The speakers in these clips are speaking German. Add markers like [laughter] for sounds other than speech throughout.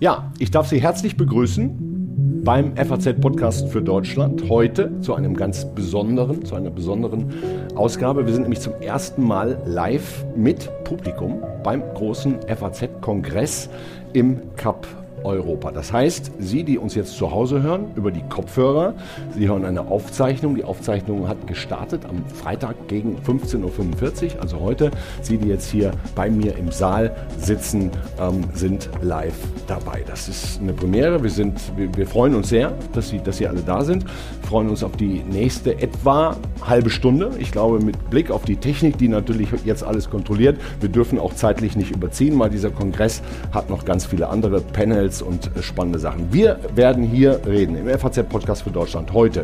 Ja, ich darf Sie herzlich begrüßen beim FAZ Podcast für Deutschland. Heute zu einem ganz besonderen, zu einer besonderen Ausgabe. Wir sind nämlich zum ersten Mal live mit Publikum beim großen FAZ-Kongress im Cup Europa. Das heißt, Sie, die uns jetzt zu Hause hören, über die Kopfhörer, Sie hören eine Aufzeichnung. Die Aufzeichnung hat gestartet am Freitag gegen 15.45 Uhr, also heute. Sie, die jetzt hier bei mir im Saal sitzen, ähm, sind live dabei. Das ist eine Premiere. Wir, sind, wir, wir freuen uns sehr, dass Sie, dass Sie alle da sind. Wir freuen uns auf die nächste etwa halbe Stunde. Ich glaube, mit Blick auf die Technik, die natürlich jetzt alles kontrolliert. Wir dürfen auch zeitlich nicht überziehen, weil dieser Kongress hat noch ganz viele andere Panels Details und äh, spannende Sachen. Wir werden hier reden im FAZ-Podcast für Deutschland heute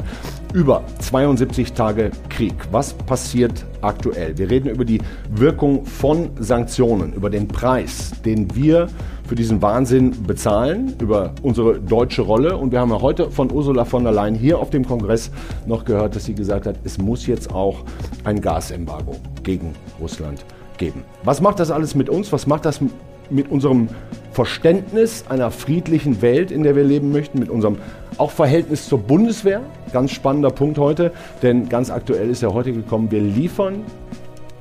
über 72 Tage Krieg. Was passiert aktuell? Wir reden über die Wirkung von Sanktionen, über den Preis, den wir für diesen Wahnsinn bezahlen, über unsere deutsche Rolle. Und wir haben ja heute von Ursula von der Leyen hier auf dem Kongress noch gehört, dass sie gesagt hat, es muss jetzt auch ein Gasembargo gegen Russland geben. Was macht das alles mit uns? Was macht das mit unserem Verständnis einer friedlichen Welt, in der wir leben möchten, mit unserem auch Verhältnis zur Bundeswehr. Ganz spannender Punkt heute, denn ganz aktuell ist ja heute gekommen, wir liefern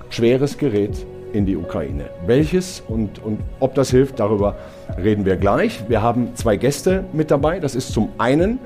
schweres Gerät in die Ukraine. Welches und, und ob das hilft, darüber reden wir gleich. Wir haben zwei Gäste mit dabei. Das ist zum einen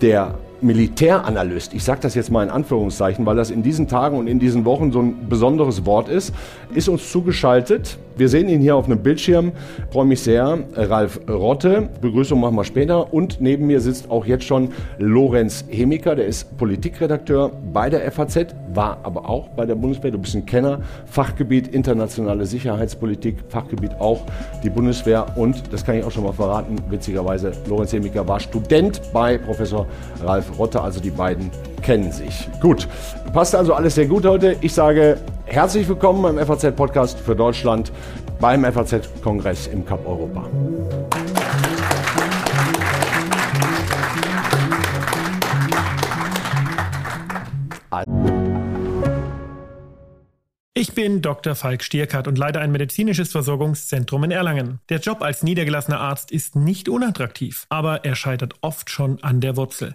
der Militäranalyst, ich sage das jetzt mal in Anführungszeichen, weil das in diesen Tagen und in diesen Wochen so ein besonderes Wort ist, ist uns zugeschaltet. Wir sehen ihn hier auf einem Bildschirm. Freue mich sehr. Ralf Rotte, Begrüßung machen wir später. Und neben mir sitzt auch jetzt schon Lorenz Hemiker, der ist Politikredakteur bei der FAZ, war aber auch bei der Bundeswehr. Du bist ein Kenner. Fachgebiet internationale Sicherheitspolitik, Fachgebiet auch die Bundeswehr. Und das kann ich auch schon mal verraten, witzigerweise, Lorenz Hemiker war Student bei Professor Ralf Rotte, also die beiden kennen sich. Gut, passt also alles sehr gut heute. Ich sage herzlich willkommen beim FAZ-Podcast für Deutschland beim FAZ-Kongress im Cup Europa. Ich bin Dr. Falk Stierkart und leite ein medizinisches Versorgungszentrum in Erlangen. Der Job als niedergelassener Arzt ist nicht unattraktiv, aber er scheitert oft schon an der Wurzel.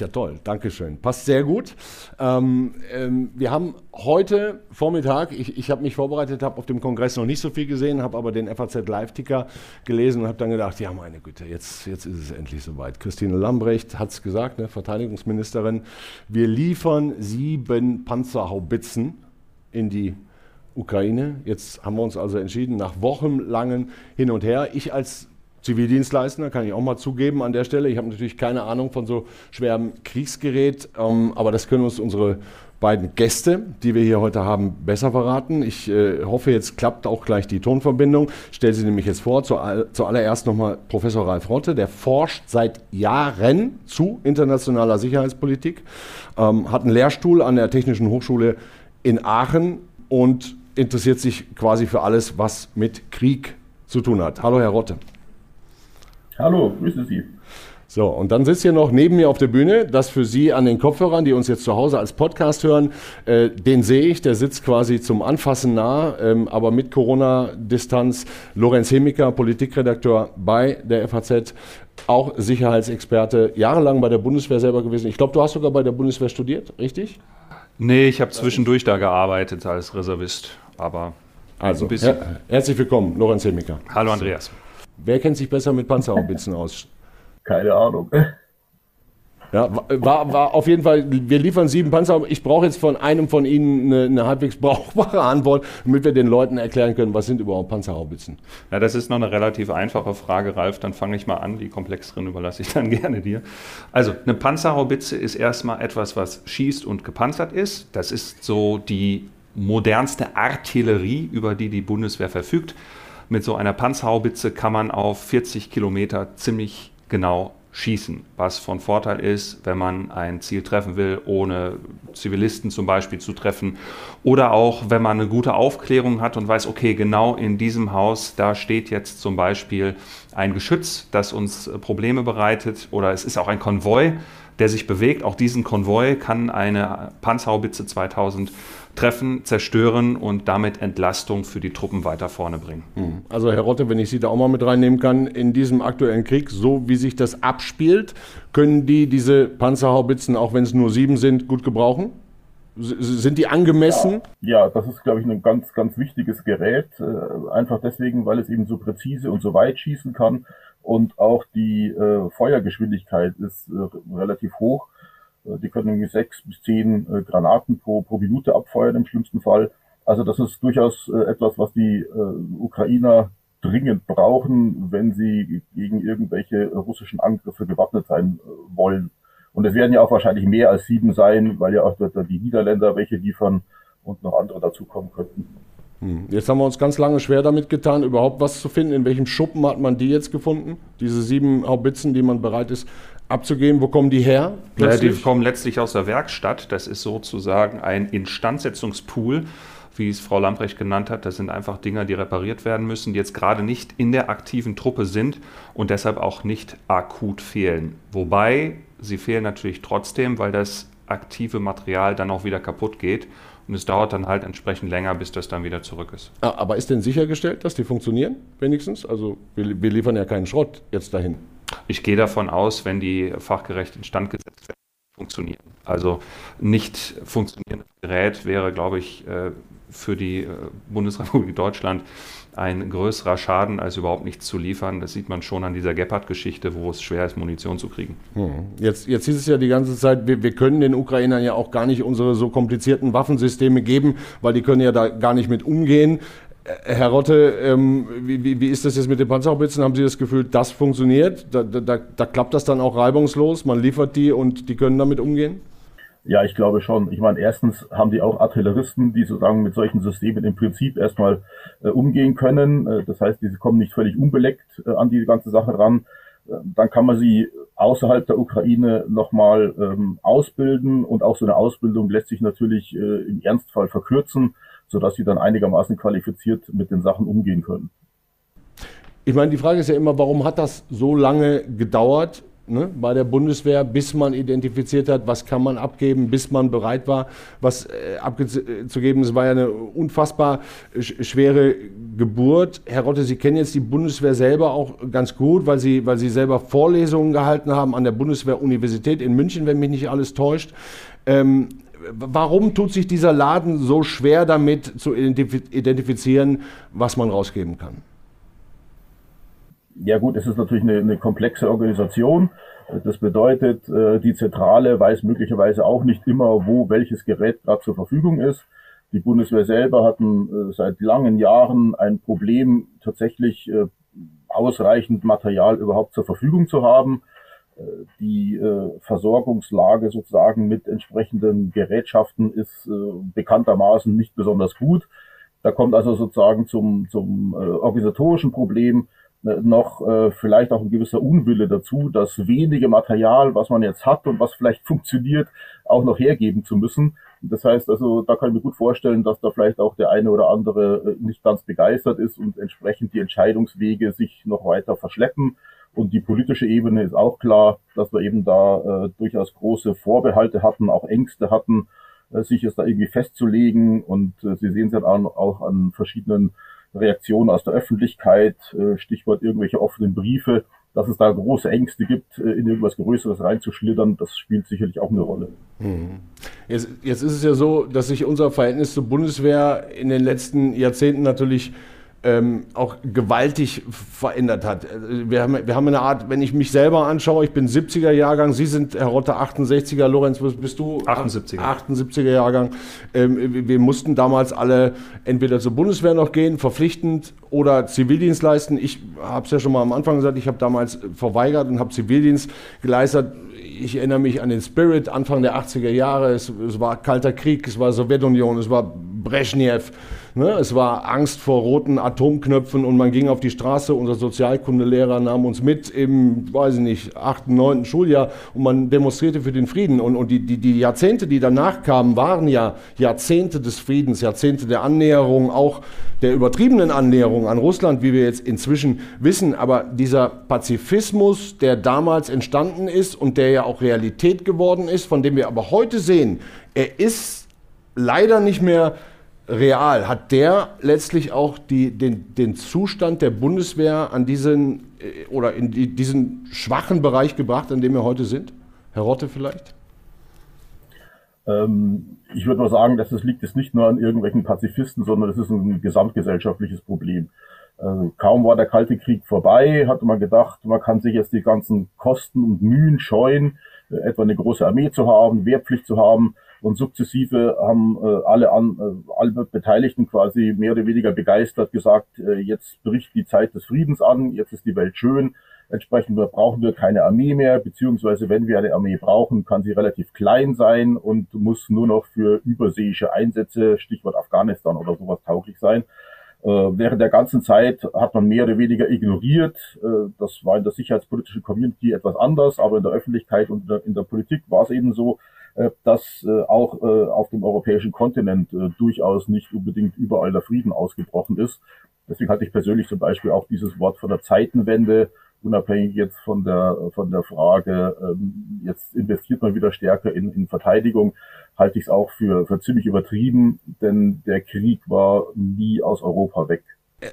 Ja, toll, Dankeschön. Passt sehr gut. Ähm, ähm, wir haben heute Vormittag, ich, ich habe mich vorbereitet, habe auf dem Kongress noch nicht so viel gesehen, habe aber den FAZ Live-Ticker gelesen und habe dann gedacht, ja meine Güte, jetzt, jetzt ist es endlich soweit. Christine Lambrecht hat es gesagt, ne, Verteidigungsministerin, wir liefern sieben Panzerhaubitzen in die Ukraine. Jetzt haben wir uns also entschieden, nach wochenlangen Hin und Her. Ich als Zivildienstleister, kann ich auch mal zugeben an der Stelle. Ich habe natürlich keine Ahnung von so schwerem Kriegsgerät, ähm, aber das können uns unsere beiden Gäste, die wir hier heute haben, besser verraten. Ich äh, hoffe, jetzt klappt auch gleich die Tonverbindung. Ich stelle sie nämlich jetzt vor. Zu, zuallererst nochmal Professor Ralf Rotte, der forscht seit Jahren zu internationaler Sicherheitspolitik, ähm, hat einen Lehrstuhl an der Technischen Hochschule in Aachen und interessiert sich quasi für alles, was mit Krieg zu tun hat. Hallo, Herr Rotte. Hallo, grüße Sie. So, und dann sitzt hier noch neben mir auf der Bühne, das für Sie an den Kopfhörern, die uns jetzt zu Hause als Podcast hören, äh, den sehe ich, der sitzt quasi zum Anfassen nah, ähm, aber mit Corona-Distanz. Lorenz Hemiker, Politikredakteur bei der FAZ, auch Sicherheitsexperte, jahrelang bei der Bundeswehr selber gewesen. Ich glaube, du hast sogar bei der Bundeswehr studiert, richtig? Nee, ich habe zwischendurch da gearbeitet als Reservist, aber also, her herzlich willkommen, Lorenz Hemiker. Hallo Andreas. Wer kennt sich besser mit Panzerhaubitzen aus? Keine Ahnung. Ja, war, war auf jeden Fall, wir liefern sieben Panzer. Ich brauche jetzt von einem von Ihnen eine, eine, halbwegs brauchbare Antwort, damit wir den Leuten erklären können, was sind überhaupt Panzerhaubitzen. Ja, das ist noch eine relativ einfache Frage, Ralf. Dann fange ich mal an. Die komplexeren überlasse ich dann [laughs] gerne dir. Also, eine Panzerhaubitze ist erstmal etwas, was schießt und gepanzert ist. Das ist so die modernste Artillerie, über die die Bundeswehr verfügt. Mit so einer Panzerhaubitze kann man auf 40 Kilometer ziemlich genau schießen, was von Vorteil ist, wenn man ein Ziel treffen will, ohne Zivilisten zum Beispiel zu treffen. Oder auch, wenn man eine gute Aufklärung hat und weiß, okay, genau in diesem Haus, da steht jetzt zum Beispiel ein Geschütz, das uns Probleme bereitet. Oder es ist auch ein Konvoi, der sich bewegt. Auch diesen Konvoi kann eine Panzerhaubitze 2000 treffen, zerstören und damit Entlastung für die Truppen weiter vorne bringen. Hm. Also Herr Rotte, wenn ich Sie da auch mal mit reinnehmen kann, in diesem aktuellen Krieg, so wie sich das abspielt, können die diese Panzerhaubitzen, auch wenn es nur sieben sind, gut gebrauchen? Sind die angemessen? Ja, ja, das ist, glaube ich, ein ganz, ganz wichtiges Gerät. Äh, einfach deswegen, weil es eben so präzise und so weit schießen kann. Und auch die äh, Feuergeschwindigkeit ist äh, relativ hoch. Äh, die können irgendwie sechs bis zehn äh, Granaten pro, pro Minute abfeuern im schlimmsten Fall. Also das ist durchaus äh, etwas, was die Ukrainer dringend brauchen, wenn sie gegen irgendwelche russischen Angriffe gewappnet sein wollen. Und es werden ja auch wahrscheinlich mehr als sieben sein, weil ja auch die Niederländer welche liefern und noch andere dazukommen könnten. Hm. Jetzt haben wir uns ganz lange schwer damit getan, überhaupt was zu finden. In welchem Schuppen hat man die jetzt gefunden? Diese sieben Haubitzen, die man bereit ist abzugeben. Wo kommen die her? Ja, die kommen letztlich aus der Werkstatt. Das ist sozusagen ein Instandsetzungspool, wie es Frau Lamprecht genannt hat. Das sind einfach Dinger, die repariert werden müssen, die jetzt gerade nicht in der aktiven Truppe sind und deshalb auch nicht akut fehlen. Wobei sie fehlen natürlich trotzdem, weil das aktive Material dann auch wieder kaputt geht. Und es dauert dann halt entsprechend länger, bis das dann wieder zurück ist. Ah, aber ist denn sichergestellt, dass die funktionieren, wenigstens? Also wir, wir liefern ja keinen Schrott jetzt dahin. Ich gehe davon aus, wenn die fachgerecht instand gesetzt werden, funktionieren. Also nicht funktionierendes Gerät wäre, glaube ich, äh, für die äh, Bundesrepublik Deutschland ein größerer Schaden, als überhaupt nichts zu liefern. Das sieht man schon an dieser Gepard-Geschichte, wo es schwer ist, Munition zu kriegen. Hm. Jetzt, jetzt hieß es ja die ganze Zeit, wir, wir, können den Ukrainern ja auch gar nicht unsere so komplizierten Waffensysteme geben, weil die können ja da gar nicht mit umgehen. Herr Rotte, ähm, wie, wie, ist das jetzt mit den Panzerhaubitzen? Haben Sie das Gefühl, das funktioniert? Da, da, da, klappt das dann auch reibungslos? Man liefert die und die können damit umgehen? Ja, ich glaube schon. Ich meine, erstens haben die auch Artilleristen, die sozusagen mit solchen Systemen im Prinzip erstmal äh, umgehen können. Äh, das heißt, diese kommen nicht völlig unbeleckt äh, an die ganze Sache ran. Äh, dann kann man sie außerhalb der Ukraine nochmal ähm, ausbilden und auch so eine Ausbildung lässt sich natürlich äh, im Ernstfall verkürzen sodass sie dann einigermaßen qualifiziert mit den Sachen umgehen können. Ich meine, die Frage ist ja immer, warum hat das so lange gedauert ne, bei der Bundeswehr, bis man identifiziert hat, was kann man abgeben, bis man bereit war, was äh, abzugeben. Es war ja eine unfassbar schwere Geburt. Herr Rotte, Sie kennen jetzt die Bundeswehr selber auch ganz gut, weil Sie, weil Sie selber Vorlesungen gehalten haben an der Bundeswehr-Universität in München, wenn mich nicht alles täuscht. Ähm, warum tut sich dieser Laden so schwer damit zu identifizieren, was man rausgeben kann? Ja gut, es ist natürlich eine, eine komplexe Organisation. Das bedeutet, äh, die Zentrale weiß möglicherweise auch nicht immer, wo welches Gerät gerade zur Verfügung ist. Die Bundeswehr selber hat äh, seit langen Jahren ein Problem, tatsächlich äh, ausreichend Material überhaupt zur Verfügung zu haben die äh, Versorgungslage sozusagen mit entsprechenden Gerätschaften ist äh, bekanntermaßen nicht besonders gut. Da kommt also sozusagen zum, zum äh, organisatorischen Problem äh, noch äh, vielleicht auch ein gewisser Unwille dazu, das wenige Material, was man jetzt hat und was vielleicht funktioniert, auch noch hergeben zu müssen. Das heißt also, da kann ich mir gut vorstellen, dass da vielleicht auch der eine oder andere äh, nicht ganz begeistert ist und entsprechend die Entscheidungswege sich noch weiter verschleppen. Und die politische Ebene ist auch klar, dass wir eben da äh, durchaus große Vorbehalte hatten, auch Ängste hatten, äh, sich es da irgendwie festzulegen. Und äh, Sie sehen es ja auch an verschiedenen Reaktionen aus der Öffentlichkeit, äh, Stichwort irgendwelche offenen Briefe, dass es da große Ängste gibt, äh, in irgendwas Größeres reinzuschlittern, das spielt sicherlich auch eine Rolle. Hm. Jetzt, jetzt ist es ja so, dass sich unser Verhältnis zur Bundeswehr in den letzten Jahrzehnten natürlich ähm, auch gewaltig verändert hat. Äh, wir haben, wir haben eine Art, wenn ich mich selber anschaue, ich bin 70er Jahrgang, Sie sind, Herr Rotte, 68er, Lorenz, bist du? 78er. 78er Jahrgang. Ähm, wir mussten damals alle entweder zur Bundeswehr noch gehen, verpflichtend, oder Zivildienst leisten. Ich habe es ja schon mal am Anfang gesagt, ich habe damals verweigert und habe Zivildienst geleistet ich erinnere mich an den Spirit Anfang der 80er Jahre. Es, es, war Kalter Krieg, es war Sowjetunion, es war Brezhnev. Ne? Es war Angst vor roten Atomknöpfen und man ging auf die Straße. Unser Sozialkundelehrer nahm uns mit im, weiß ich nicht, achten, neunten Schuljahr und man demonstrierte für den Frieden. Und, und die, die, die Jahrzehnte, die danach kamen, waren ja Jahrzehnte des Friedens, Jahrzehnte der Annäherung, auch der übertriebenen Annäherung an Russland, wie wir jetzt inzwischen wissen. Aber dieser Pazifismus, der damals entstanden ist und der ja auch Realität geworden ist, von dem wir aber heute sehen, er ist leider nicht mehr real. Hat der letztlich auch die, den, den Zustand der Bundeswehr an diesen äh, oder in die, diesen schwachen Bereich gebracht, an dem wir heute sind? Herr Rotte vielleicht? Ähm, ich würde mal sagen, dass es liegt es nicht nur an irgendwelchen Pazifisten, sondern es ist ein gesamtgesellschaftliches Problem. Also kaum war der Kalte Krieg vorbei, hatte man gedacht, man kann sich jetzt die ganzen Kosten und Mühen scheuen, äh, etwa eine große Armee zu haben, Wehrpflicht zu haben. Und sukzessive haben äh, alle, an, äh, alle Beteiligten quasi mehr oder weniger begeistert gesagt, äh, jetzt bricht die Zeit des Friedens an, jetzt ist die Welt schön. Entsprechend brauchen wir keine Armee mehr, beziehungsweise wenn wir eine Armee brauchen, kann sie relativ klein sein und muss nur noch für überseeische Einsätze, Stichwort Afghanistan oder sowas tauglich sein. Äh, während der ganzen Zeit hat man mehr oder weniger ignoriert. Äh, das war in der sicherheitspolitischen Community etwas anders, aber in der Öffentlichkeit und in der Politik war es eben so, dass äh, auch äh, auf dem europäischen Kontinent durchaus nicht unbedingt überall der Frieden ausgebrochen ist. Deswegen hatte ich persönlich zum Beispiel auch dieses Wort von der Zeitenwende, unabhängig jetzt von der, von der Frage, ähm, jetzt investiert man wieder stärker in, in Verteidigung, halte ich es auch für, für ziemlich übertrieben, denn der Krieg war nie aus Europa weg.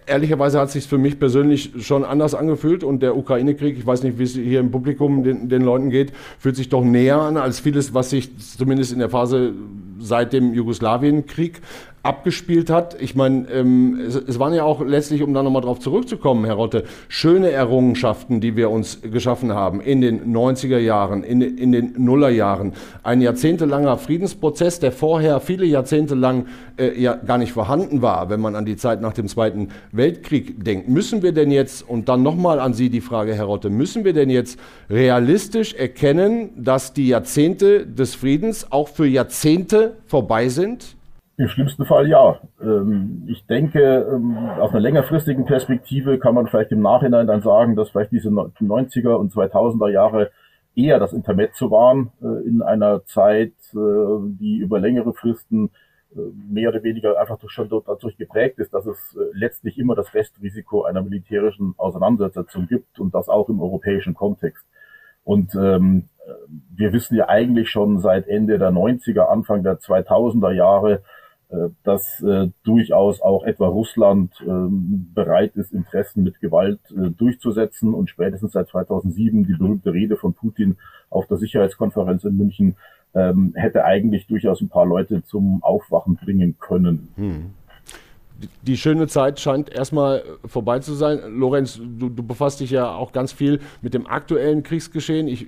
Ehrlicherweise hat es sich für mich persönlich schon anders angefühlt und der Ukraine-Krieg, ich weiß nicht, wie es hier im Publikum den, den, Leuten geht, fühlt sich doch näher an als vieles, was sich zumindest in der Phase seit dem Jugoslawien-Krieg abgespielt hat. Ich meine, ähm, es, es, waren ja auch letztlich, um da nochmal drauf zurückzukommen, Herr Rotte, schöne Errungenschaften, die wir uns geschaffen haben in den 90er Jahren, in, in den Nullerjahren. Ein jahrzehntelanger Friedensprozess, der vorher viele Jahrzehnte lang äh, ja gar nicht vorhanden war, wenn man an die Zeit nach dem Zweiten Weltkrieg denkt. Müssen wir denn jetzt, und dann nochmal an Sie die Frage, Herr Rotte, müssen wir denn jetzt realistisch erkennen, dass die Jahrzehnte des Friedens auch für Jahrzehnte vorbei sind? Im schlimmsten Fall ja. Ähm, ich denke, ähm, aus einer längerfristigen Perspektive kann man vielleicht im Nachhinein dann sagen, dass vielleicht diese 90er und 2000er Jahre eher das Intermezzo waren äh, in einer Zeit, äh, die über längere Fristen äh, mehr oder weniger einfach schon dadurch geprägt ist, dass es letztlich immer das Restrisiko einer militärischen Auseinandersetzung gibt und das auch im europäischen Kontext. Und ähm, wir wissen ja eigentlich schon seit Ende der 90er, Anfang der 2000er Jahre, dass äh, durchaus auch etwa Russland äh, bereit ist, Interessen mit Gewalt äh, durchzusetzen und spätestens seit 2007 die berühmte Rede von Putin auf der Sicherheitskonferenz in München ähm, hätte eigentlich durchaus ein paar Leute zum Aufwachen bringen können. Hm die schöne Zeit scheint erstmal vorbei zu sein. Lorenz, du, du, befasst dich ja auch ganz viel mit dem aktuellen Kriegsgeschehen. Ich,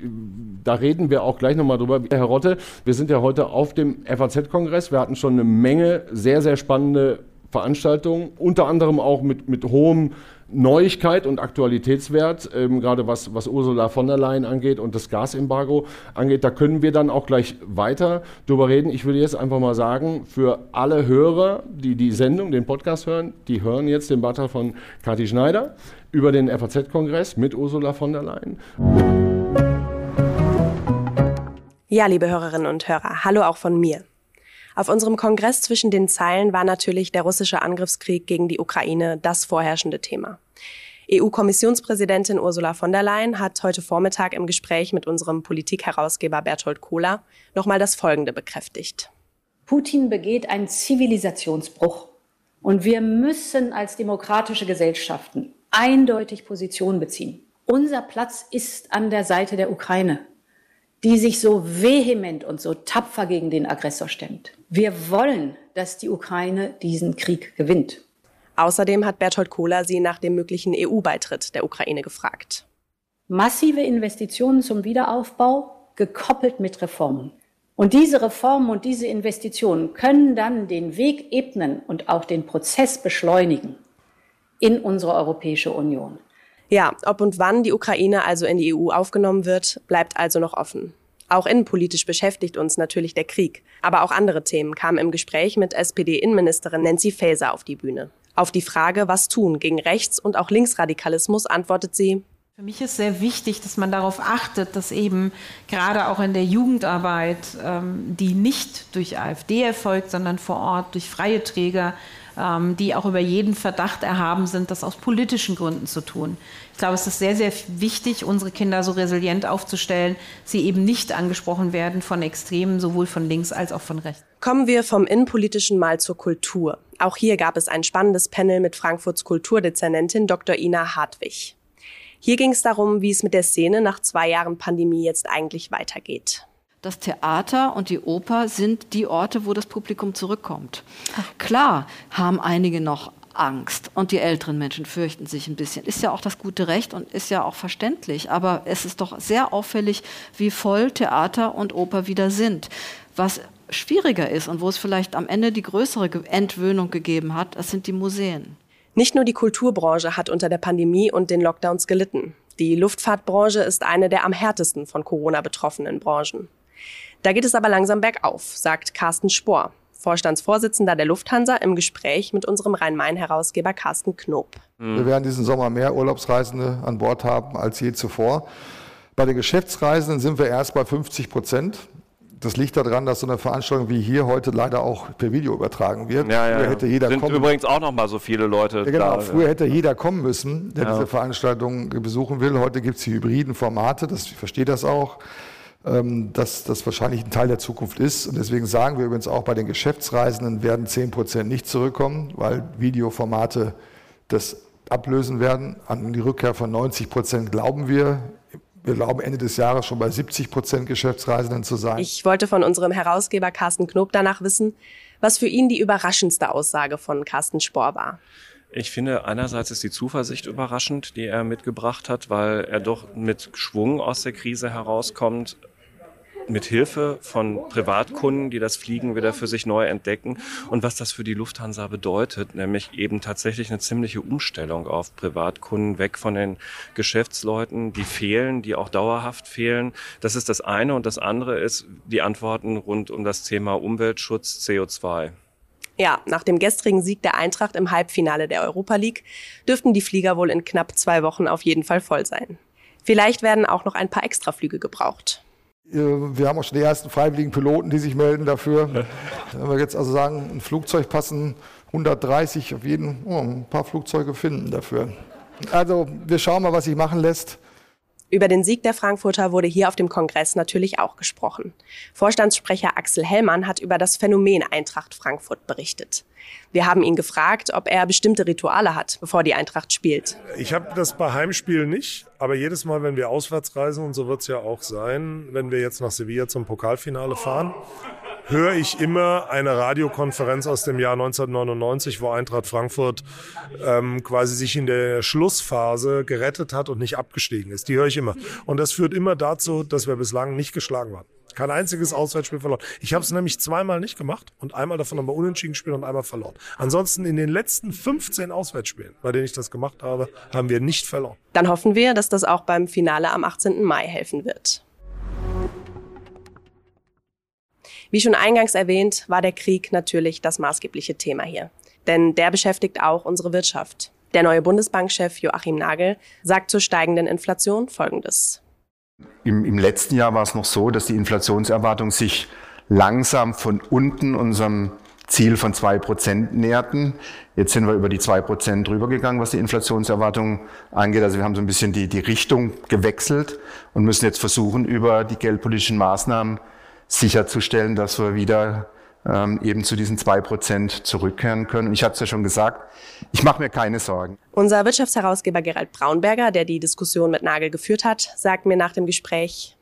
da reden wir auch gleich nochmal drüber. Herr Rotte, wir sind ja heute auf dem FAZ-Kongress. Wir hatten schon eine Menge sehr, sehr spannende Veranstaltungen, unter anderem auch mit, mit hohem Neuigkeit und Aktualitätswert, ähm, gerade was, was Ursula von der Leyen angeht und das Gasembargo angeht. Da können wir dann auch gleich weiter drüber reden. Ich würde jetzt einfach mal sagen, für alle Hörer, die die Sendung, den Podcast hören, die hören jetzt den Beitrag von Kathi Schneider über den FAZ-Kongress mit Ursula von der Leyen. Ja, liebe Hörerinnen und Hörer, hallo auch von mir. Auf unserem Kongress zwischen den Zeilen war natürlich der russische Angriffskrieg gegen die Ukraine das vorherrschende Thema. EU-Kommissionspräsidentin Ursula von der Leyen hat heute Vormittag im Gespräch mit unserem Politikherausgeber Berthold Kohler nochmal das Folgende bekräftigt. Putin begeht einen Zivilisationsbruch. Und wir müssen als demokratische Gesellschaften eindeutig Position beziehen. Unser Platz ist an der Seite der Ukraine die sich so vehement und so tapfer gegen den Aggressor stemmt. Wir wollen, dass die Ukraine diesen Krieg gewinnt. Außerdem hat Berthold Kohler sie nach dem möglichen EU-Beitritt der Ukraine gefragt. Massive Investitionen zum Wiederaufbau, gekoppelt mit Reformen. Und diese Reformen und diese Investitionen können dann den Weg ebnen und auch den Prozess beschleunigen in unsere Europäische Union. Ja, ob und wann die Ukraine also in die EU aufgenommen wird, bleibt also noch offen. Auch innenpolitisch beschäftigt uns natürlich der Krieg. Aber auch andere Themen kamen im Gespräch mit SPD-Innenministerin Nancy Faeser auf die Bühne. Auf die Frage, was tun gegen Rechts- und auch Linksradikalismus, antwortet sie, für mich ist sehr wichtig, dass man darauf achtet, dass eben gerade auch in der Jugendarbeit, ähm, die nicht durch AfD erfolgt, sondern vor Ort durch freie Träger, die auch über jeden Verdacht erhaben sind, das aus politischen Gründen zu tun. Ich glaube, es ist sehr, sehr wichtig, unsere Kinder so resilient aufzustellen, sie eben nicht angesprochen werden von Extremen, sowohl von links als auch von rechts. Kommen wir vom Innenpolitischen mal zur Kultur. Auch hier gab es ein spannendes Panel mit Frankfurts Kulturdezernentin Dr. Ina Hartwig. Hier ging es darum, wie es mit der Szene nach zwei Jahren Pandemie jetzt eigentlich weitergeht. Das Theater und die Oper sind die Orte, wo das Publikum zurückkommt. Klar haben einige noch Angst und die älteren Menschen fürchten sich ein bisschen. Ist ja auch das gute Recht und ist ja auch verständlich. Aber es ist doch sehr auffällig, wie voll Theater und Oper wieder sind. Was schwieriger ist und wo es vielleicht am Ende die größere Entwöhnung gegeben hat, das sind die Museen. Nicht nur die Kulturbranche hat unter der Pandemie und den Lockdowns gelitten. Die Luftfahrtbranche ist eine der am härtesten von Corona betroffenen Branchen. Da geht es aber langsam bergauf, sagt Carsten Spohr, Vorstandsvorsitzender der Lufthansa im Gespräch mit unserem Rhein-Main-Herausgeber Carsten Knob. Wir werden diesen Sommer mehr Urlaubsreisende an Bord haben als je zuvor. Bei den Geschäftsreisenden sind wir erst bei 50 Prozent das liegt daran, dass so eine Veranstaltung wie hier heute leider auch per Video übertragen wird. Ja, ja, früher hätte jeder sind kommen. übrigens auch noch mal so viele Leute. Ja, genau. Da, früher hätte jeder kommen müssen, der ja. diese Veranstaltung besuchen will. Heute gibt es die hybriden Formate. Das, ich verstehe das auch, dass das wahrscheinlich ein Teil der Zukunft ist. Und deswegen sagen wir übrigens auch bei den Geschäftsreisenden werden 10 Prozent nicht zurückkommen, weil Videoformate das ablösen werden. An die Rückkehr von 90 Prozent glauben wir wir glauben, Ende des Jahres schon bei 70 Prozent Geschäftsreisenden zu sein. Ich wollte von unserem Herausgeber Carsten Knob danach wissen, was für ihn die überraschendste Aussage von Carsten Spohr war. Ich finde, einerseits ist die Zuversicht überraschend, die er mitgebracht hat, weil er doch mit Schwung aus der Krise herauskommt, mit Hilfe von Privatkunden, die das Fliegen wieder für sich neu entdecken und was das für die Lufthansa bedeutet, nämlich eben tatsächlich eine ziemliche Umstellung auf Privatkunden, weg von den Geschäftsleuten, die fehlen, die auch dauerhaft fehlen. Das ist das eine und das andere ist die Antworten rund um das Thema Umweltschutz, CO2. Ja, nach dem gestrigen Sieg der Eintracht im Halbfinale der Europa League dürften die Flieger wohl in knapp zwei Wochen auf jeden Fall voll sein. Vielleicht werden auch noch ein paar Extraflüge gebraucht. Äh, wir haben auch schon die ersten freiwilligen Piloten, die sich melden dafür. Wenn wir jetzt also sagen, ein Flugzeug passen 130, auf jeden oh, ein paar Flugzeuge finden dafür. Also wir schauen mal, was sich machen lässt. Über den Sieg der Frankfurter wurde hier auf dem Kongress natürlich auch gesprochen. Vorstandssprecher Axel Hellmann hat über das Phänomen Eintracht Frankfurt berichtet. Wir haben ihn gefragt, ob er bestimmte Rituale hat, bevor die Eintracht spielt. Ich habe das bei Heimspielen nicht, aber jedes Mal, wenn wir auswärts reisen, und so wird es ja auch sein, wenn wir jetzt nach Sevilla zum Pokalfinale fahren, höre ich immer eine Radiokonferenz aus dem Jahr 1999, wo Eintracht Frankfurt ähm, quasi sich in der Schlussphase gerettet hat und nicht abgestiegen ist. Die höre ich immer. Und das führt immer dazu, dass wir bislang nicht geschlagen waren. Kein einziges Auswärtsspiel verloren. Ich habe es nämlich zweimal nicht gemacht und einmal davon haben wir unentschieden gespielt und einmal verloren. Ansonsten in den letzten 15 Auswärtsspielen, bei denen ich das gemacht habe, haben wir nicht verloren. Dann hoffen wir, dass das auch beim Finale am 18. Mai helfen wird. Wie schon eingangs erwähnt, war der Krieg natürlich das maßgebliche Thema hier. Denn der beschäftigt auch unsere Wirtschaft. Der neue Bundesbankchef Joachim Nagel sagt zur steigenden Inflation Folgendes. Im, Im, letzten Jahr war es noch so, dass die Inflationserwartung sich langsam von unten unserem Ziel von zwei Prozent näherten. Jetzt sind wir über die zwei Prozent drüber gegangen, was die Inflationserwartung angeht. Also wir haben so ein bisschen die, die Richtung gewechselt und müssen jetzt versuchen, über die geldpolitischen Maßnahmen sicherzustellen, dass wir wieder ähm, eben zu diesen zwei Prozent zurückkehren können. Und ich hatte es ja schon gesagt, ich mache mir keine Sorgen. Unser Wirtschaftsherausgeber Gerald Braunberger, der die Diskussion mit Nagel geführt hat, sagt mir nach dem Gespräch,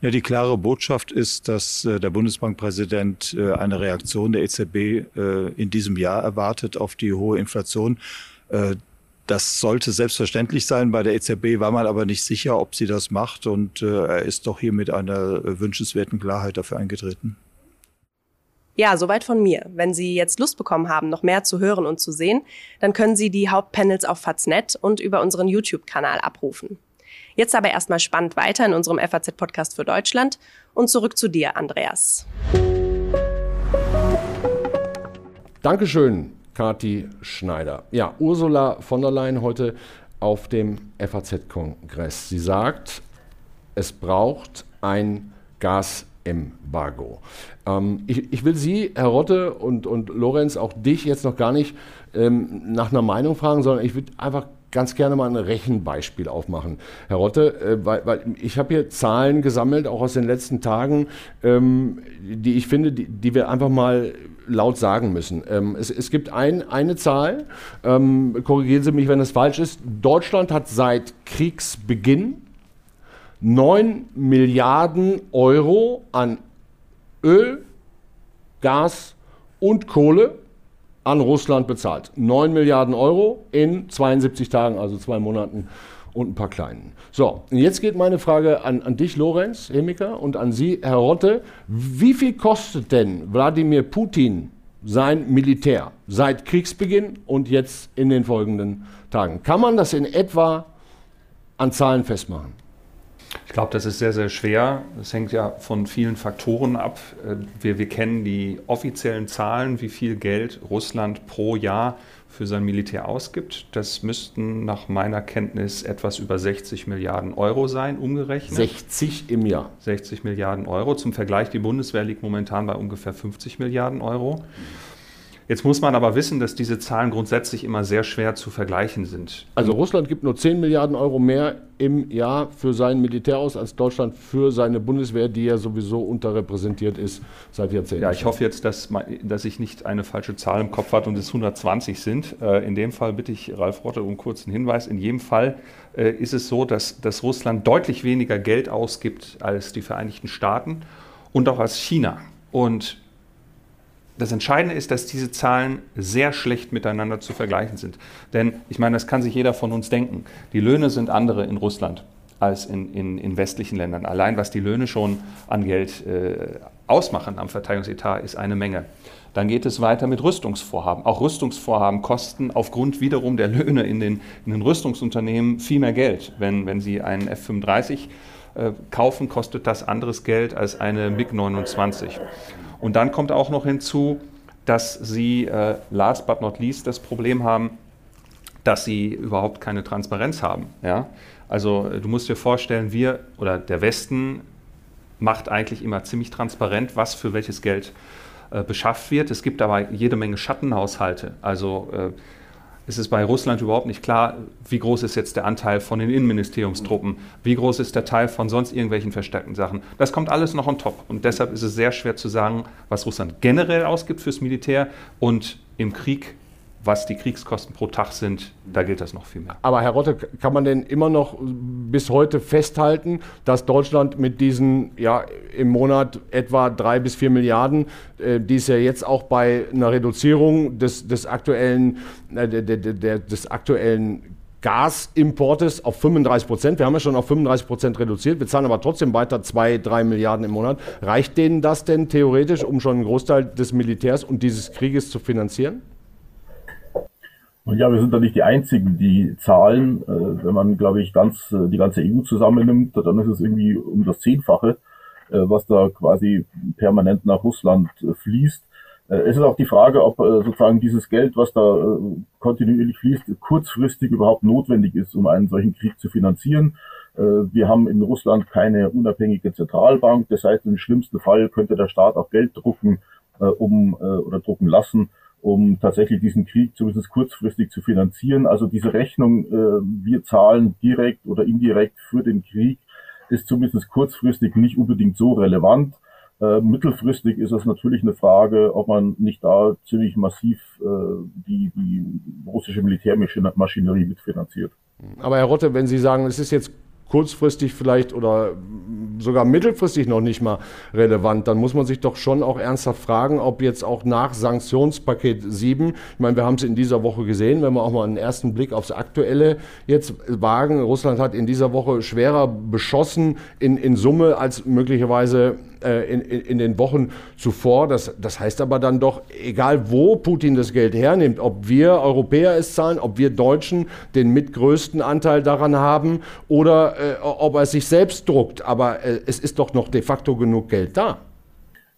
ja, die klare Botschaft ist, dass äh, der Bundesbankpräsident äh, eine Reaktion der EZB äh, in diesem Jahr erwartet auf die hohe Inflation. Äh, das sollte selbstverständlich sein. Bei der EZB war man aber nicht sicher, ob sie das macht. Und äh, er ist doch hier mit einer wünschenswerten Klarheit dafür eingetreten. Ja, soweit von mir. Wenn Sie jetzt Lust bekommen haben, noch mehr zu hören und zu sehen, dann können Sie die Hauptpanels auf Faznet und über unseren YouTube-Kanal abrufen. Jetzt aber erstmal spannend weiter in unserem FAZ-Podcast für Deutschland und zurück zu dir, Andreas. Dankeschön, Kati Schneider. Ja, Ursula von der Leyen heute auf dem FAZ-Kongress. Sie sagt, es braucht ein Gasembargo. Ähm, ich, ich, will Sie, Herr Rotte und, und Lorenz, auch dich jetzt noch gar nicht ähm, nach einer Meinung fragen, sondern ich würde einfach ganz gerne mal ein Rechenbeispiel aufmachen, Herr Rotte, äh, weil, weil, ich habe hier Zahlen gesammelt, auch aus den letzten Tagen, ähm, die ich finde, die, die, wir einfach mal laut sagen müssen. Ähm, es, es, gibt ein, eine Zahl, ähm, korrigieren Sie mich, wenn es falsch ist, Deutschland hat seit Kriegsbeginn 9 Milliarden Euro an Öl, Gas und Kohle an Russland bezahlt. 9 Milliarden Euro in 72 Tagen, also zwei Monaten und ein paar kleinen. So, und jetzt geht meine Frage an, an dich, Lorenz Hemiker, und an Sie, Herr Rotte. Wie viel kostet denn Wladimir Putin sein Militär seit Kriegsbeginn und jetzt in den folgenden Tagen? Kann man das in etwa an Zahlen festmachen? Ich glaube, das ist sehr, sehr schwer. Das hängt ja von vielen Faktoren ab. Äh, wir, wir kennen die offiziellen Zahlen, wie viel Geld Russland pro Jahr für sein Militär ausgibt. Das müssten nach meiner Kenntnis etwas über 60 Milliarden Euro sein, umgerechnet. 60 im Jahr. 60 Milliarden Euro. Zum Vergleich, die Bundeswehr liegt momentan bei ungefähr 50 Milliarden Euro. Jetzt muss man aber wissen, dass diese Zahlen grundsätzlich immer sehr schwer zu vergleichen sind. Also Russland gibt nur 10 Milliarden Euro mehr im Jahr für sein Militär aus als Deutschland für seine Bundeswehr, die ja sowieso unterrepräsentiert ist seit Jahrzehnten. Ja, ich hoffe jetzt, dass, dass ich nicht eine falsche Zahl im Kopf habe und es 120 sind. Äh, in dem Fall bitte ich Ralf Rotte um einen kurzen Hinweis. In jedem Fall äh, ist es so, dass, dass Russland deutlich weniger Geld ausgibt als die Vereinigten Staaten und auch als China. Und das Entscheidende ist, dass diese Zahlen sehr schlecht miteinander zu vergleichen sind. Denn ich meine, das kann sich jeder von uns denken. Die Löhne sind andere in Russland als in, in, in westlichen Ländern. Allein was die Löhne schon an Geld äh, ausmachen am Verteidigungsetat ist eine Menge. Dann geht es weiter mit Rüstungsvorhaben. Auch Rüstungsvorhaben kosten aufgrund wiederum der Löhne in den, in den Rüstungsunternehmen viel mehr Geld. Wenn, wenn Sie einen F-35 äh, kaufen, kostet das anderes Geld als eine MiG-29. Und dann kommt auch noch hinzu, dass sie, äh, last but not least, das Problem haben, dass sie überhaupt keine Transparenz haben. Ja? Also äh, du musst dir vorstellen, wir oder der Westen macht eigentlich immer ziemlich transparent, was für welches Geld äh, beschafft wird. Es gibt aber jede Menge Schattenhaushalte. Also äh, ist es bei Russland überhaupt nicht klar, wie groß ist jetzt der Anteil von den Innenministeriumstruppen, wie groß ist der Teil von sonst irgendwelchen verstärkten Sachen. Das kommt alles noch on top. Und deshalb ist es sehr schwer zu sagen, was Russland generell ausgibt fürs Militär und im Krieg was die Kriegskosten pro Tag sind, da gilt das noch viel mehr. Aber Herr Rotte, kann man denn immer noch bis heute festhalten, dass Deutschland mit diesen ja, im Monat etwa drei bis vier Milliarden, äh, die es ja jetzt auch bei einer Reduzierung des, des aktuellen, äh, der, der, der, des aktuellen Gasimportes auf 35 Prozent. Wir haben ja schon auf 35 Prozent reduziert. Wir zahlen aber trotzdem weiter zwei, drei Milliarden im Monat. Reicht denen das denn theoretisch, um schon einen Großteil des Militärs und dieses Krieges zu finanzieren? Und ja, wir sind da nicht die Einzigen, die zahlen. Äh, wenn man, glaube ich, ganz äh, die ganze EU zusammennimmt, dann ist es irgendwie um das Zehnfache, äh, was da quasi permanent nach Russland äh, fließt. Äh, es ist auch die Frage, ob äh, sozusagen dieses Geld, was da kontinuierlich fließt, kurzfristig überhaupt notwendig ist, um einen solchen Krieg zu finanzieren. Wir haben in Russland keine unabhängige Zentralbank. Das heißt, im schlimmsten Fall könnte der Staat auch Geld drucken, um oder drucken lassen, um tatsächlich diesen Krieg zumindest kurzfristig zu finanzieren. Also diese Rechnung, äh, wir zahlen direkt oder indirekt für den Krieg, ist zumindest kurzfristig nicht unbedingt so relevant. Äh, mittelfristig ist es natürlich eine Frage, ob man nicht da ziemlich massiv äh, die, die russische Militärmaschinerie mitfinanziert. Aber Herr Rotte, wenn Sie sagen, es ist jetzt kurzfristig vielleicht oder sogar mittelfristig noch nicht mal relevant, dann muss man sich doch schon auch ernsthaft fragen, ob jetzt auch nach Sanktionspaket 7, ich meine, wir haben es in dieser Woche gesehen, wenn wir auch mal einen ersten Blick aufs Aktuelle jetzt wagen, Russland hat in dieser Woche schwerer beschossen in, in Summe als möglicherweise äh, in, in, den Wochen zuvor. Das, das heißt aber dann doch, egal wo Putin das Geld hernimmt, ob wir Europäer es zahlen, ob wir Deutschen den mitgrößten Anteil daran haben oder äh, ob er es sich selbst druckt. Aber äh, es ist doch noch de facto genug Geld da.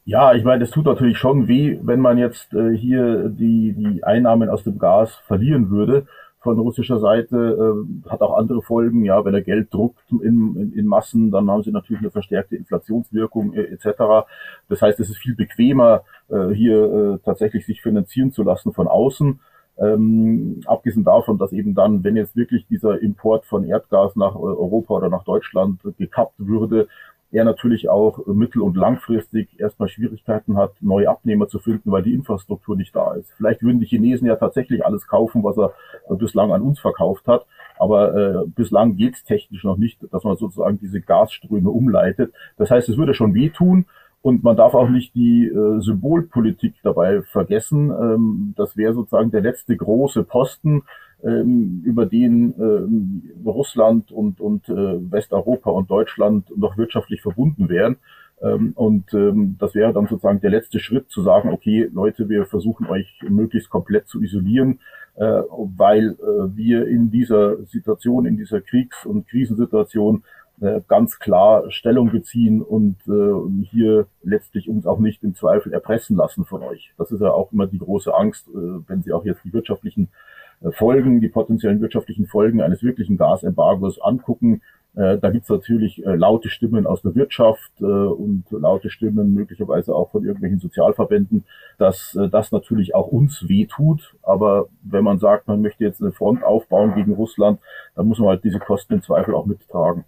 Ja, ich meine, es tut natürlich schon weh, wenn man jetzt äh, hier die, die Einnahmen aus dem Gas verlieren würde von russischer Seite äh, hat auch andere Folgen. Ja, wenn er Geld druckt in, in, in Massen, dann haben sie natürlich eine verstärkte Inflationswirkung äh, etc. Das heißt, es ist viel bequemer, äh, hier äh, tatsächlich sich finanzieren zu lassen von außen. Ähm, abgesehen davon, dass eben dann, wenn jetzt wirklich dieser Import von Erdgas nach Europa oder nach Deutschland gekappt würde, er natürlich auch mittel- und langfristig erstmal Schwierigkeiten hat, neue Abnehmer zu finden, weil die Infrastruktur nicht da ist. Vielleicht würden die Chinesen ja tatsächlich alles kaufen, was er bislang an uns verkauft hat, aber äh, bislang geht es technisch noch nicht, dass man sozusagen diese Gasströme umleitet. Das heißt, es würde schon wehtun. Und man darf auch nicht die äh, Symbolpolitik dabei vergessen. Ähm, das wäre sozusagen der letzte große Posten, über den ähm, Russland und, und äh, Westeuropa und Deutschland noch wirtschaftlich verbunden wären. Ähm, und ähm, das wäre dann sozusagen der letzte Schritt zu sagen, okay, Leute, wir versuchen euch möglichst komplett zu isolieren, äh, weil äh, wir in dieser Situation, in dieser Kriegs- und Krisensituation ganz klar Stellung beziehen und äh, hier letztlich uns auch nicht im Zweifel erpressen lassen von euch. Das ist ja auch immer die große Angst, äh, wenn Sie auch jetzt die wirtschaftlichen Folgen, die potenziellen wirtschaftlichen Folgen eines wirklichen Gasembargos angucken. Äh, da gibt es natürlich äh, laute Stimmen aus der Wirtschaft und laute Stimmen möglicherweise auch von irgendwelchen Sozialverbänden, dass das natürlich auch uns wehtut. Aber wenn man sagt, man möchte jetzt eine Front aufbauen gegen Russland, dann muss man halt diese Kosten im Zweifel auch mittragen.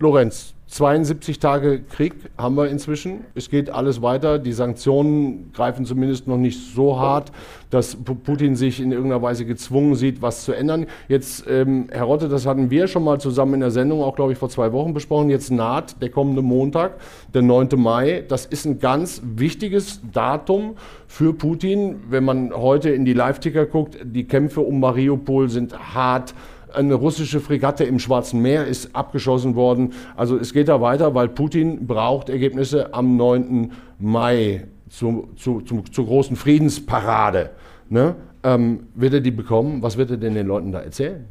Lorenz, 72 Tage Krieg haben wir inzwischen. Es geht alles weiter. Die Sanktionen greifen zumindest noch nicht so hart, dass Putin sich in irgendeiner Weise gezwungen sieht, was zu ändern. Jetzt, ähm, Herr Rotte, das hatten wir schon mal zusammen in der Sendung, auch glaube ich vor zwei Wochen besprochen. Jetzt naht der kommende Montag, der 9. Mai. Das ist ein ganz wichtiges Datum für Putin. Wenn man heute in die Live-Ticker guckt, die Kämpfe um Mariupol sind hart eine russische Fregatte im Schwarzen Meer ist abgeschossen worden. Also es geht da weiter, weil Putin braucht Ergebnisse am 9. Mai zu, zu, zu, zur großen Friedensparade. Ne? Ähm, wird er die bekommen? Was wird er denn den Leuten da erzählen?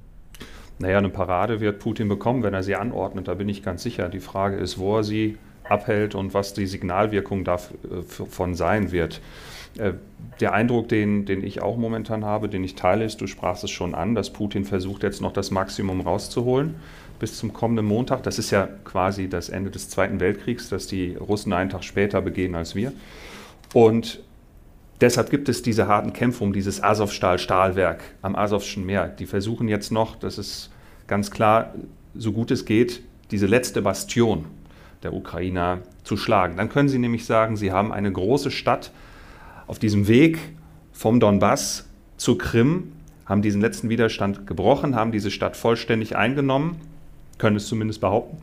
Naja, eine Parade wird Putin bekommen, wenn er sie anordnet, da bin ich ganz sicher. Die Frage ist, wo er sie abhält und was die Signalwirkung davon sein wird. Äh, der Eindruck, den, den ich auch momentan habe, den ich teile, ist, du sprachst es schon an, dass Putin versucht jetzt noch das Maximum rauszuholen bis zum kommenden Montag. Das ist ja quasi das Ende des Zweiten Weltkriegs, dass die Russen einen Tag später begehen als wir. Und deshalb gibt es diese harten Kämpfe um dieses Azovstal-Stahlwerk am Asowschen Meer. Die versuchen jetzt noch, das ist ganz klar, so gut es geht, diese letzte Bastion der Ukrainer zu schlagen. Dann können sie nämlich sagen, sie haben eine große Stadt, auf diesem Weg vom Donbass zur Krim, haben diesen letzten Widerstand gebrochen, haben diese Stadt vollständig eingenommen, können es zumindest behaupten.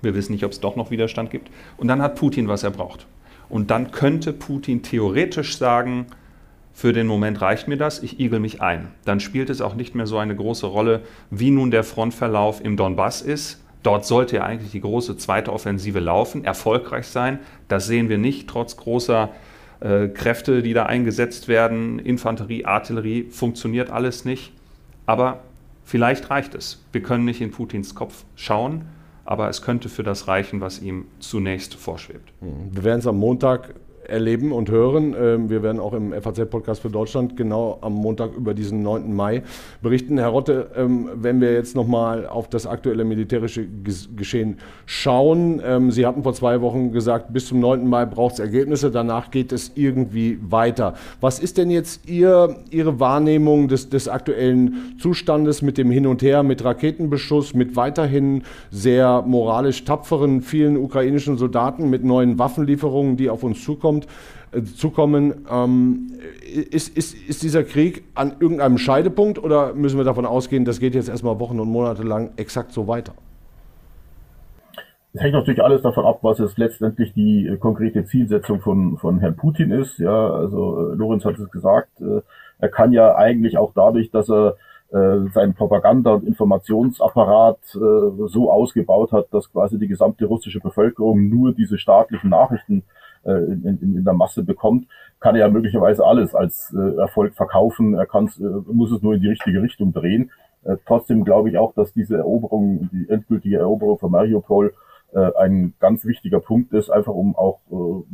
Wir wissen nicht, ob es doch noch Widerstand gibt. Und dann hat Putin, was er braucht. Und dann könnte Putin theoretisch sagen, für den Moment reicht mir das, ich igel mich ein. Dann spielt es auch nicht mehr so eine große Rolle, wie nun der Frontverlauf im Donbass ist. Dort sollte ja eigentlich die große zweite Offensive laufen, erfolgreich sein. Das sehen wir nicht, trotz großer äh, Kräfte, die da eingesetzt werden, Infanterie, Artillerie, funktioniert alles nicht. Aber vielleicht reicht es. Wir können nicht in Putins Kopf schauen, aber es könnte für das reichen, was ihm zunächst vorschwebt. Wir werden es am Montag erleben und hören. Ähm, wir werden auch im FAZ-Podcast für Deutschland genau am Montag über diesen 9. Mai berichten. Herr Rotte, ähm, wenn wir jetzt nochmal auf das aktuelle militärische Geschehen schauen. Ähm, Sie hatten vor zwei Wochen gesagt, bis zum 9. Mai braucht es Ergebnisse, danach geht es irgendwie weiter. Was ist denn jetzt Ihr, Ihre Wahrnehmung des, des aktuellen Zustandes mit dem Hin und Her, mit Raketenbeschuss, mit weiterhin sehr moralisch tapferen vielen ukrainischen Soldaten, mit neuen Waffenlieferungen, die auf uns zukommen? Kommt, äh, zukommen. Ähm, ist, ist, ist dieser Krieg an irgendeinem Scheidepunkt oder müssen wir davon ausgehen, das geht jetzt erstmal Wochen und Monate lang exakt so weiter? Es hängt natürlich alles davon ab, was jetzt letztendlich die äh, konkrete Zielsetzung von, von Herrn Putin ist. Ja, also äh, Lorenz hat es gesagt, er kann ja eigentlich auch dadurch, dass er seinen Propaganda- und Informationsapparat so ausgebaut hat, dass quasi die gesamte russische Bevölkerung nur diese staatlichen Nachrichten in, in, in der Masse bekommt, kann er ja möglicherweise alles als äh, Erfolg verkaufen. Er kann äh, muss es nur in die richtige Richtung drehen. Äh, trotzdem glaube ich auch, dass diese Eroberung, die endgültige Eroberung von Mariupol äh, ein ganz wichtiger Punkt ist, einfach um auch äh,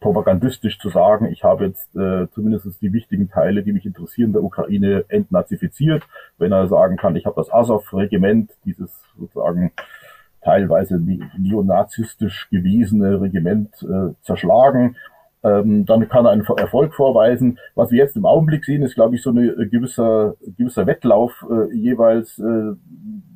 propagandistisch zu sagen, ich habe jetzt äh, zumindest die wichtigen Teile, die mich interessieren, der Ukraine entnazifiziert. Wenn er sagen kann, ich habe das Azov-Regiment, dieses sozusagen teilweise neonazistisch gewesene Regiment äh, zerschlagen, ähm, dann kann er einen Erfolg vorweisen. Was wir jetzt im Augenblick sehen, ist, glaube ich, so ein äh, gewisser, gewisser Wettlauf, äh, jeweils äh,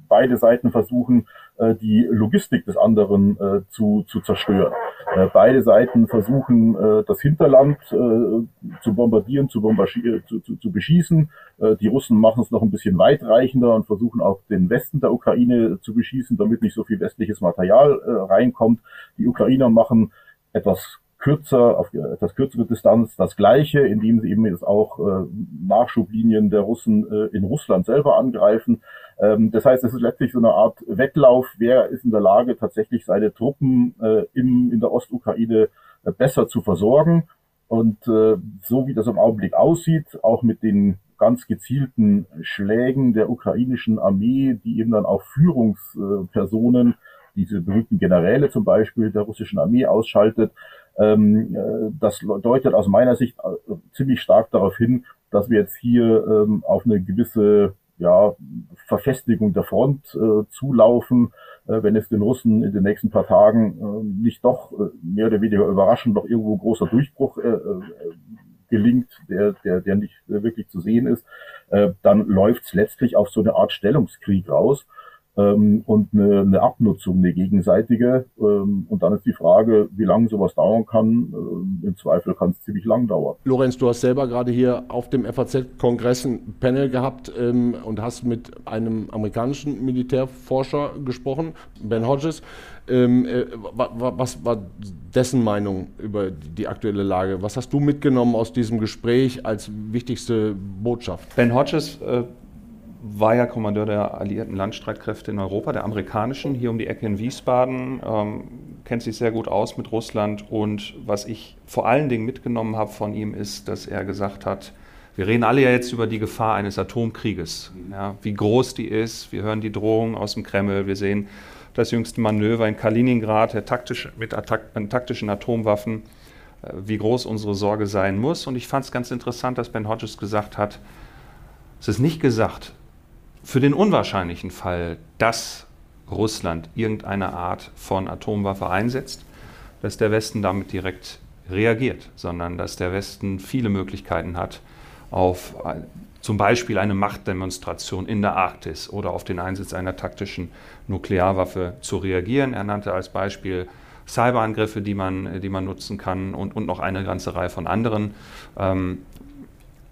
beide Seiten versuchen, äh, die Logistik des anderen äh, zu, zu zerstören. Äh, beide Seiten versuchen, äh, das Hinterland äh, zu bombardieren, zu, bombardieren zu, zu, zu beschießen. Äh, die Russen machen es noch ein bisschen weitreichender und versuchen auch den Westen der Ukraine zu beschießen, damit nicht so viel westliches Material äh, reinkommt. Die Ukrainer machen etwas kürzer, auf etwas kürzere Distanz das Gleiche, indem sie eben jetzt auch äh, Nachschublinien der Russen äh, in Russland selber angreifen. Ähm, das heißt, es ist letztlich so eine Art Wettlauf, wer ist in der Lage, tatsächlich seine Truppen äh, im, in der Ostukraine äh, besser zu versorgen. Und äh, so wie das im Augenblick aussieht, auch mit den ganz gezielten Schlägen der ukrainischen Armee, die eben dann auch Führungspersonen, diese berühmten Generäle zum Beispiel der russischen Armee ausschaltet, das deutet aus meiner Sicht äh, ziemlich stark darauf hin, dass wir jetzt hier ähm, auf eine gewisse ja, Verfestigung der Front äh, zulaufen, äh, wenn es den Russen in den nächsten paar Tagen äh, nicht doch äh, mehr oder weniger überraschend noch irgendwo großer Durchbruch äh, äh, gelingt, der, der, der nicht wirklich zu sehen ist, äh, dann läuft es letztlich auf so eine Art Stellungskrieg raus ähm, und eine, eine Abnutzung, eine gegenseitige. Ähm, und dann ist die Frage, wie lange sowas dauern kann. Ähm, Im Zweifel kann es ziemlich lang dauern. Lorenz, du hast selber gerade hier auf dem FAZ-Kongress ein Panel gehabt ähm, und hast mit einem amerikanischen Militärforscher gesprochen, Ben Hodges. Ähm, äh, was war dessen Meinung über die aktuelle Lage? Was hast du mitgenommen aus diesem Gespräch als wichtigste Botschaft? Ben Hodges äh war ja Kommandeur der alliierten Landstreitkräfte in Europa, der amerikanischen, hier um die Ecke in Wiesbaden, ähm, kennt sich sehr gut aus mit Russland. Und was ich vor allen Dingen mitgenommen habe von ihm ist, dass er gesagt hat, wir reden alle ja jetzt über die Gefahr eines Atomkrieges, ja, wie groß die ist. Wir hören die Drohungen aus dem Kreml, wir sehen das jüngste Manöver in Kaliningrad taktisch, mit taktischen Atomwaffen, äh, wie groß unsere Sorge sein muss. Und ich fand es ganz interessant, dass Ben Hodges gesagt hat, es ist nicht gesagt, für den unwahrscheinlichen Fall, dass Russland irgendeine Art von Atomwaffe einsetzt, dass der Westen damit direkt reagiert, sondern dass der Westen viele Möglichkeiten hat, auf zum Beispiel eine Machtdemonstration in der Arktis oder auf den Einsatz einer taktischen Nuklearwaffe zu reagieren. Er nannte als Beispiel Cyberangriffe, die man, die man nutzen kann und, und noch eine ganze Reihe von anderen. Ähm,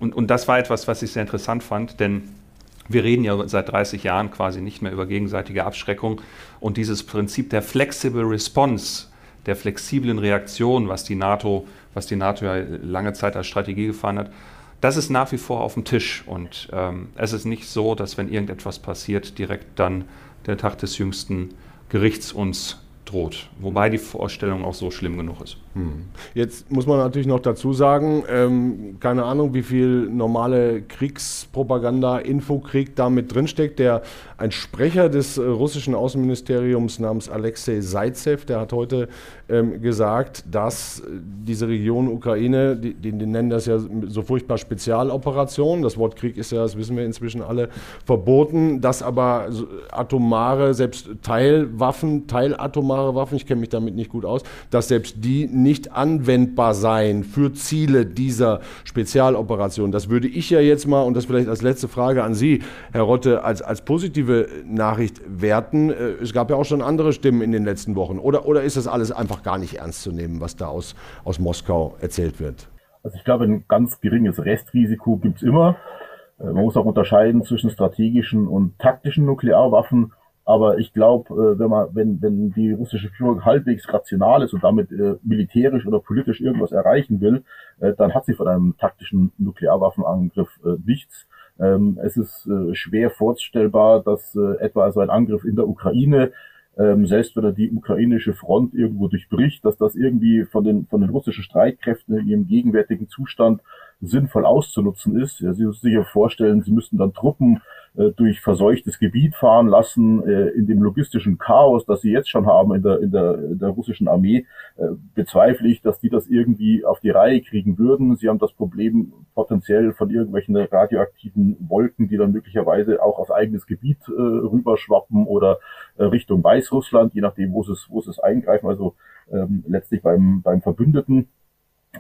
und, und das war etwas, was ich sehr interessant fand, denn wir reden ja seit 30 Jahren quasi nicht mehr über gegenseitige Abschreckung und dieses Prinzip der Flexible Response, der flexiblen Reaktion, was die NATO, was die NATO ja lange Zeit als Strategie gefahren hat, das ist nach wie vor auf dem Tisch und ähm, es ist nicht so, dass wenn irgendetwas passiert, direkt dann der Tag des jüngsten Gerichts uns droht. Wobei die Vorstellung auch so schlimm genug ist. Hm. Jetzt muss man natürlich noch dazu sagen, ähm, keine Ahnung, wie viel normale Kriegspropaganda, Infokrieg da mit drinsteckt. Der, ein Sprecher des äh, russischen Außenministeriums namens Alexei Zaitsev, der hat heute ähm, gesagt, dass äh, diese Region Ukraine, die, die, die, nennen das ja so furchtbar Spezialoperation, das Wort Krieg ist ja, das wissen wir inzwischen alle, verboten, dass aber atomare, selbst Teilwaffen, teilatomare Waffen, ich kenne mich damit nicht gut aus, dass selbst die nicht anwendbar seien für Ziele dieser Spezialoperation. Das würde ich ja jetzt mal, und das vielleicht als letzte Frage an Sie, Herr Rotte, als, als positive Nachricht werten. Äh, es gab ja auch schon andere Stimmen in den letzten Wochen. Oder, oder ist das alles einfach gar nicht ernst zu nehmen, was da aus, aus Moskau erzählt wird? Also ich glaube, ein ganz geringes Restrisiko gibt es immer. Äh, man muss auch unterscheiden zwischen strategischen und taktischen Nuklearwaffen. Aber ich glaube, äh, wenn man, wenn, wenn die russische Führung halbwegs rational ist und damit äh, militärisch oder politisch irgendwas erreichen will, äh, dann hat sie von einem taktischen Nuklearwaffenangriff äh, nichts. Ähm, es ist äh, schwer vorstellbar, dass äh, etwa so ein Angriff in der Ukraine ähm, selbst wenn er die ukrainische Front irgendwo durchbricht, dass das irgendwie von den, von den russischen Streitkräften in ihrem gegenwärtigen Zustand sinnvoll auszunutzen ist. Ja, Sie müssen sich ja vorstellen, Sie müssten dann Truppen durch verseuchtes Gebiet fahren lassen, äh, in dem logistischen Chaos, das Sie jetzt schon haben in der, in der, in der russischen Armee, äh, bezweifle ich, dass die das irgendwie auf die Reihe kriegen würden. Sie haben das Problem potenziell von irgendwelchen radioaktiven Wolken, die dann möglicherweise auch auf eigenes Gebiet äh, rüberschwappen oder äh, Richtung Weißrussland, je nachdem, wo sie es, wo sie es eingreifen, also ähm, letztlich beim, beim Verbündeten.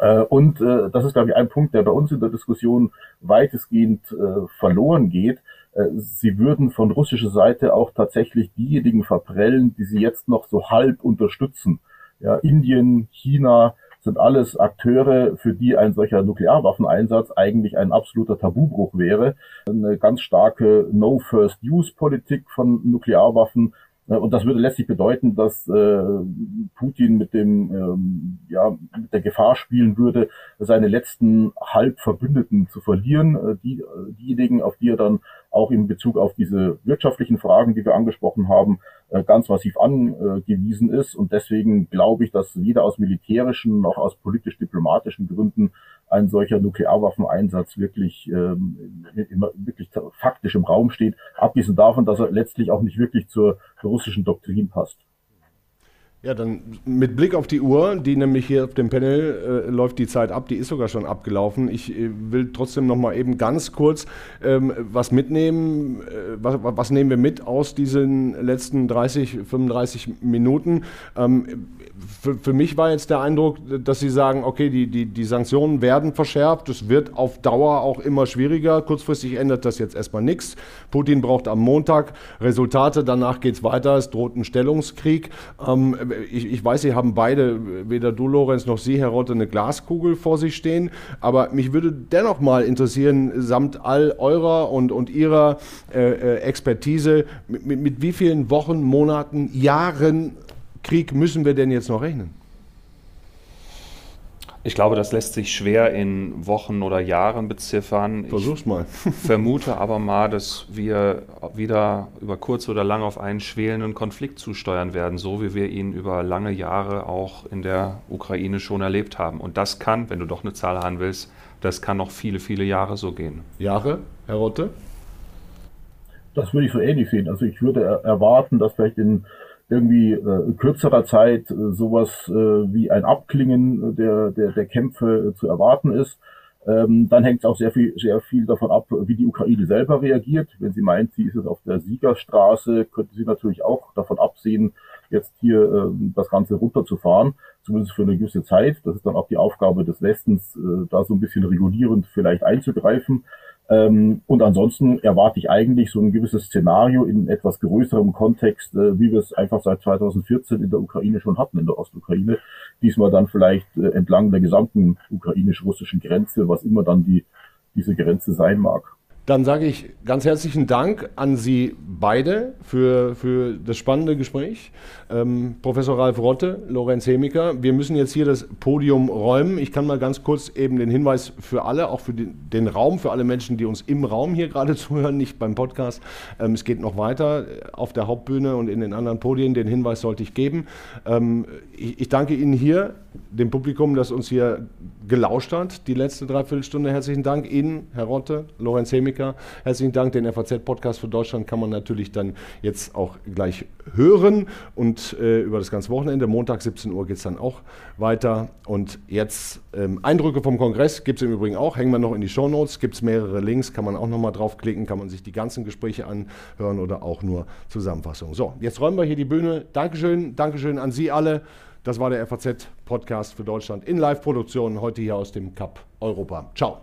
Äh, und äh, das ist, glaube ich, ein Punkt, der bei uns in der Diskussion weitestgehend äh, verloren geht. Äh, sie würden von russischer Seite auch tatsächlich diejenigen verprellen, die sie jetzt noch so halb unterstützen. Ja, Indien, China sind alles Akteure, für die ein solcher Nuklearwaffeneinsatz eigentlich ein absoluter Tabubruch wäre. Eine ganz starke No-First-Use-Politik von Nuklearwaffen äh, und das würde letztlich bedeuten, dass äh, Putin mit dem ähm, ja mit der Gefahr spielen würde, seine letzten Halbverbündeten zu verlieren, äh, die diejenigen, auf die er dann auch in Bezug auf diese wirtschaftlichen Fragen, die wir angesprochen haben, äh, ganz massiv angewiesen ist. Und deswegen glaube ich, dass weder aus militärischen noch aus politisch-diplomatischen Gründen ein solcher Nuklearwaffeneinsatz wirklich, ähm, wirklich faktisch im Raum steht, abgesehen davon, dass er letztlich auch nicht wirklich zur russischen Doktrin passt. Ja, dann mit Blick auf die Uhr, die nämlich hier auf dem Panel äh, läuft die Zeit ab, die ist sogar schon abgelaufen. Ich äh, will trotzdem noch mal eben ganz kurz ähm, was mitnehmen. Äh, was, was, nehmen wir mit aus diesen letzten 30, 35 Minuten? Ähm, für, für, mich war jetzt der Eindruck, dass Sie sagen, okay, die, die, die Sanktionen werden verschärft. Es wird auf Dauer auch immer schwieriger. Kurzfristig ändert das jetzt erstmal nichts. Putin braucht am Montag Resultate. Danach geht es weiter. Es droht ein Stellungskrieg. Ähm, ich, ich, weiß, Sie haben beide, weder du, Lorenz, noch Sie, Herr Rotte, eine Glaskugel vor sich stehen. Aber mich würde dennoch mal interessieren, samt all eurer und, und Ihrer äh, äh Expertise, mit, mit wie vielen Wochen, Monaten, Jahren Krieg müssen wir denn jetzt noch rechnen? Ich glaube, das lässt sich schwer in Wochen oder Jahren beziffern. Versuch's mal. Ich [laughs] vermute aber mal, dass wir wieder über kurz oder lang auf einen schwelenden Konflikt zusteuern werden, so wie wir ihn über lange Jahre auch in der Ukraine schon erlebt haben. Und das kann, wenn du doch eine Zahl haben willst, das kann noch viele, viele Jahre so gehen. Jahre, Herr Rotte? Das würde ich so ähnlich sehen. Also ich würde erwarten, dass vielleicht in irgendwie äh, kürzerer Zeit äh, sowas äh, wie ein Abklingen der, der, der Kämpfe äh, zu erwarten ist. Ähm, dann hängt es auch sehr viel, sehr viel davon ab, wie die Ukraine selber reagiert. Wenn sie meint, sie ist jetzt auf der Siegerstraße, könnte sie natürlich auch davon absehen, jetzt hier äh, das Ganze runterzufahren, zumindest für eine gewisse Zeit. Das ist dann auch die Aufgabe des Westens, äh, da so ein bisschen regulierend vielleicht einzugreifen. Ähm, und ansonsten erwarte ich eigentlich so ein gewisses Szenario in etwas größerem Kontext, äh, wie wir es einfach seit 2014 in der Ukraine schon hatten, in der Ostukraine. Diesmal dann vielleicht äh, entlang der gesamten ukrainisch-russischen Grenze, was immer dann die, diese Grenze sein mag. Dann sage ich ganz herzlichen Dank an Sie beide für, für das spannende Gespräch. Ähm, Professor Ralf Rotte, Lorenz Hemiker. Wir müssen jetzt hier das Podium räumen. Ich kann mal ganz kurz eben den Hinweis für alle, auch für den, den Raum, für alle Menschen, die uns im Raum hier gerade [laughs] zuhören, nicht beim Podcast. Ähm, es geht noch weiter auf der Hauptbühne und in den anderen Podien. Den Hinweis sollte ich geben. Ähm, ich, ich danke Ihnen hier, dem Publikum, das uns hier gelauscht hat, die letzte Dreiviertelstunde. Herzlichen Dank Ihnen, Herr Rotte, Lorenz Hemiker. Herzlichen Dank. Den FAZ-Podcast für Deutschland kann man natürlich dann jetzt auch gleich hören und äh, über das ganze Wochenende. Montag 17 Uhr geht es dann auch weiter. Und jetzt ähm, Eindrücke vom Kongress gibt es im Übrigen auch. Hängen wir noch in die Show Notes. Gibt es mehrere Links, kann man auch nochmal draufklicken, kann man sich die ganzen Gespräche anhören oder auch nur Zusammenfassungen. So, jetzt räumen wir hier die Bühne. Dankeschön, Dankeschön an Sie alle. Das war der FAZ-Podcast für Deutschland in Live-Produktion, heute hier aus dem Cup Europa. Ciao.